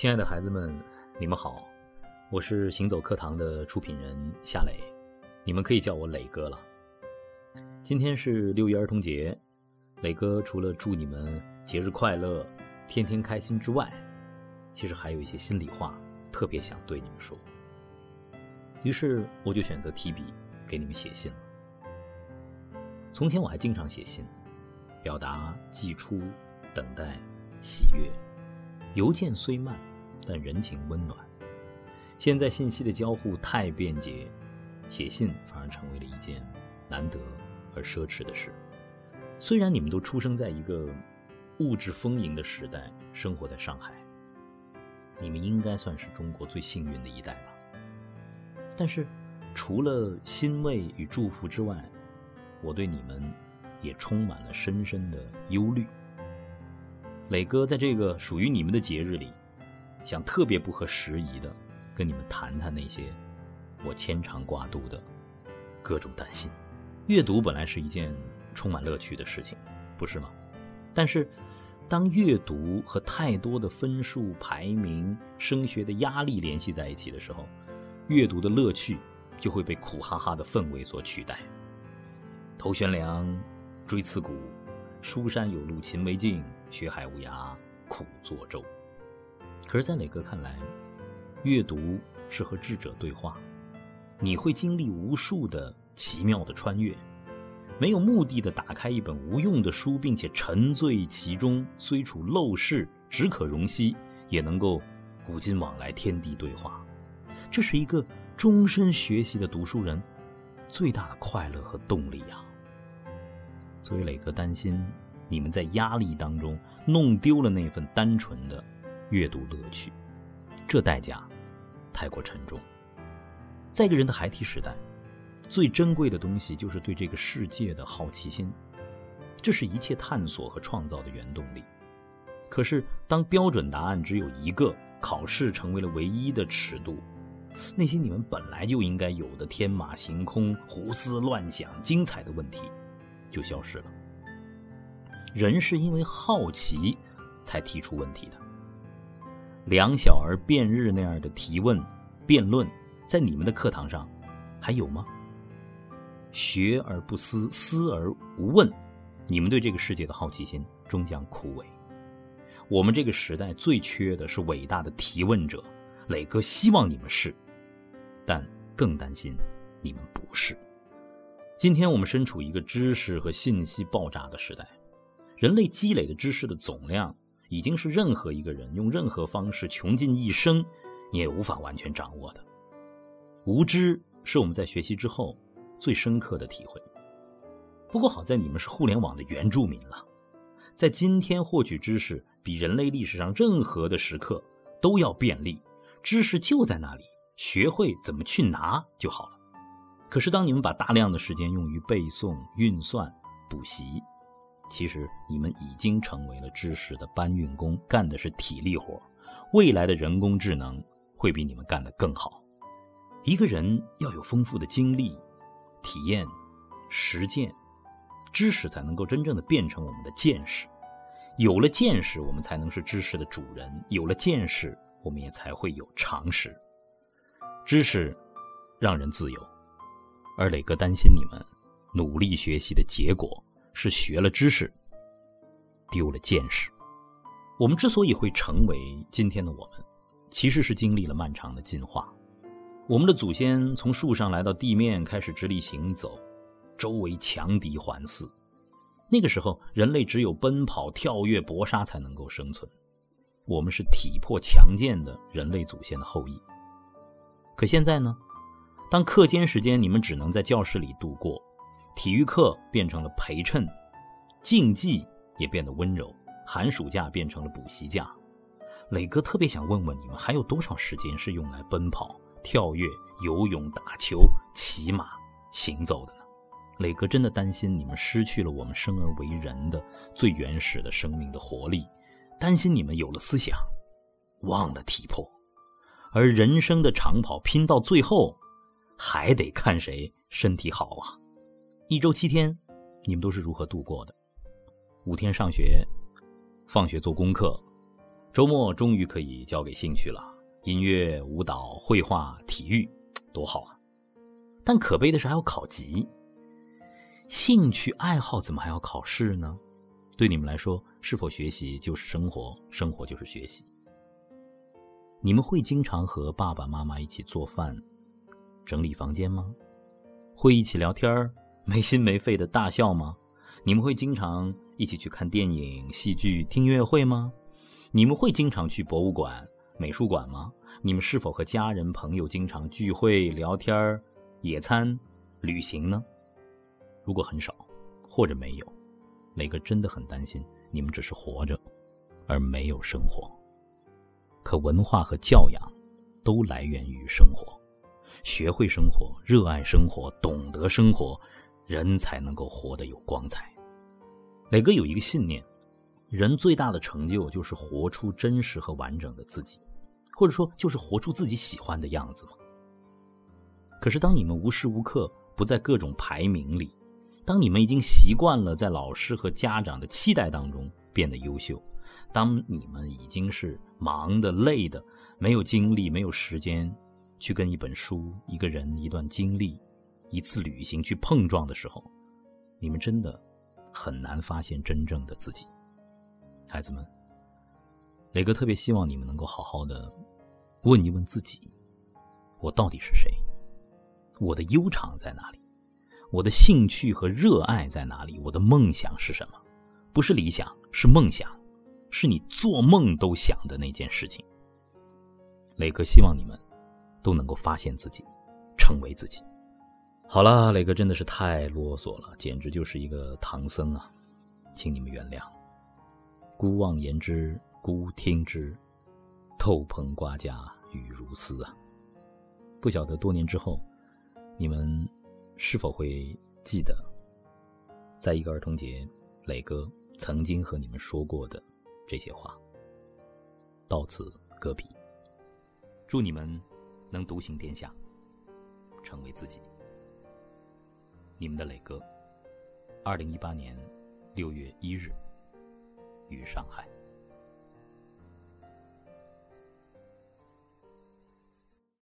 亲爱的孩子们，你们好，我是行走课堂的出品人夏磊，你们可以叫我磊哥了。今天是六一儿童节，磊哥除了祝你们节日快乐、天天开心之外，其实还有一些心里话特别想对你们说。于是我就选择提笔给你们写信了。从前我还经常写信，表达寄出、等待、喜悦。邮件虽慢，但人情温暖。现在信息的交互太便捷，写信反而成为了一件难得而奢侈的事。虽然你们都出生在一个物质丰盈的时代，生活在上海，你们应该算是中国最幸运的一代吧。但是，除了欣慰与祝福之外，我对你们也充满了深深的忧虑。磊哥在这个属于你们的节日里，想特别不合时宜的跟你们谈谈那些我牵肠挂肚的各种担心。阅读本来是一件充满乐趣的事情，不是吗？但是，当阅读和太多的分数排名、升学的压力联系在一起的时候，阅读的乐趣就会被苦哈哈的氛围所取代。头悬梁，锥刺股。书山有路勤为径，学海无涯苦作舟。可是，在磊哥看来，阅读是和智者对话，你会经历无数的奇妙的穿越。没有目的的打开一本无用的书，并且沉醉其中，虽处陋室，只可容膝，也能够古今往来，天地对话。这是一个终身学习的读书人最大的快乐和动力呀。所以，磊哥担心你们在压力当中弄丢了那份单纯的阅读乐趣，这代价太过沉重。在一个人的孩提时代，最珍贵的东西就是对这个世界的好奇心，这是一切探索和创造的原动力。可是，当标准答案只有一个，考试成为了唯一的尺度，那些你们本来就应该有的天马行空、胡思乱想、精彩的问题。就消失了。人是因为好奇才提出问题的。两小儿辩日那样的提问、辩论，在你们的课堂上还有吗？学而不思，思而无问，你们对这个世界的好奇心终将枯萎。我们这个时代最缺的是伟大的提问者，磊哥希望你们是，但更担心你们不是。今天我们身处一个知识和信息爆炸的时代，人类积累的知识的总量已经是任何一个人用任何方式穷尽一生，也无法完全掌握的。无知是我们在学习之后最深刻的体会。不过好在你们是互联网的原住民了，在今天获取知识比人类历史上任何的时刻都要便利，知识就在那里，学会怎么去拿就好了。可是，当你们把大量的时间用于背诵、运算、补习，其实你们已经成为了知识的搬运工，干的是体力活。未来的人工智能会比你们干得更好。一个人要有丰富的经历、体验、实践，知识才能够真正的变成我们的见识。有了见识，我们才能是知识的主人；有了见识，我们也才会有常识。知识让人自由。而磊哥担心你们努力学习的结果是学了知识，丢了见识。我们之所以会成为今天的我们，其实是经历了漫长的进化。我们的祖先从树上来到地面，开始直立行走，周围强敌环伺。那个时候，人类只有奔跑、跳跃、搏杀才能够生存。我们是体魄强健的人类祖先的后裔。可现在呢？当课间时间你们只能在教室里度过，体育课变成了陪衬，竞技也变得温柔，寒暑假变成了补习假。磊哥特别想问问你们，还有多少时间是用来奔跑、跳跃、游泳、打球、骑马、行走的呢？磊哥真的担心你们失去了我们生而为人的最原始的生命的活力，担心你们有了思想，忘了体魄，而人生的长跑拼到最后。还得看谁身体好啊！一周七天，你们都是如何度过的？五天上学，放学做功课，周末终于可以交给兴趣了，音乐、舞蹈、绘画、体育，多好啊！但可悲的是还要考级。兴趣爱好怎么还要考试呢？对你们来说，是否学习就是生活，生活就是学习？你们会经常和爸爸妈妈一起做饭、整理房间吗？会一起聊天儿没心没肺的大笑吗？你们会经常一起去看电影、戏剧、听音乐会吗？你们会经常去博物馆、美术馆吗？你们是否和家人朋友经常聚会、聊天、野餐、旅行呢？如果很少，或者没有，磊哥真的很担心你们只是活着，而没有生活。可文化和教养，都来源于生活。学会生活，热爱生活，懂得生活，人才能够活得有光彩。磊哥有一个信念。人最大的成就就是活出真实和完整的自己，或者说就是活出自己喜欢的样子嘛。可是当你们无时无刻不在各种排名里，当你们已经习惯了在老师和家长的期待当中变得优秀，当你们已经是忙的累的，没有精力、没有时间去跟一本书、一个人、一段经历、一次旅行去碰撞的时候，你们真的很难发现真正的自己。孩子们，磊哥特别希望你们能够好好的问一问自己：我到底是谁？我的悠长在哪里？我的兴趣和热爱在哪里？我的梦想是什么？不是理想，是梦想，是你做梦都想的那件事情。磊哥希望你们都能够发现自己，成为自己。好了，磊哥真的是太啰嗦了，简直就是一个唐僧啊，请你们原谅。孤望言之，孤听之，透棚瓜家雨如丝啊！不晓得多年之后，你们是否会记得，在一个儿童节，磊哥曾经和你们说过的这些话。到此搁笔。祝你们能独行天下，成为自己。你们的磊哥，二零一八年六月一日。于上海。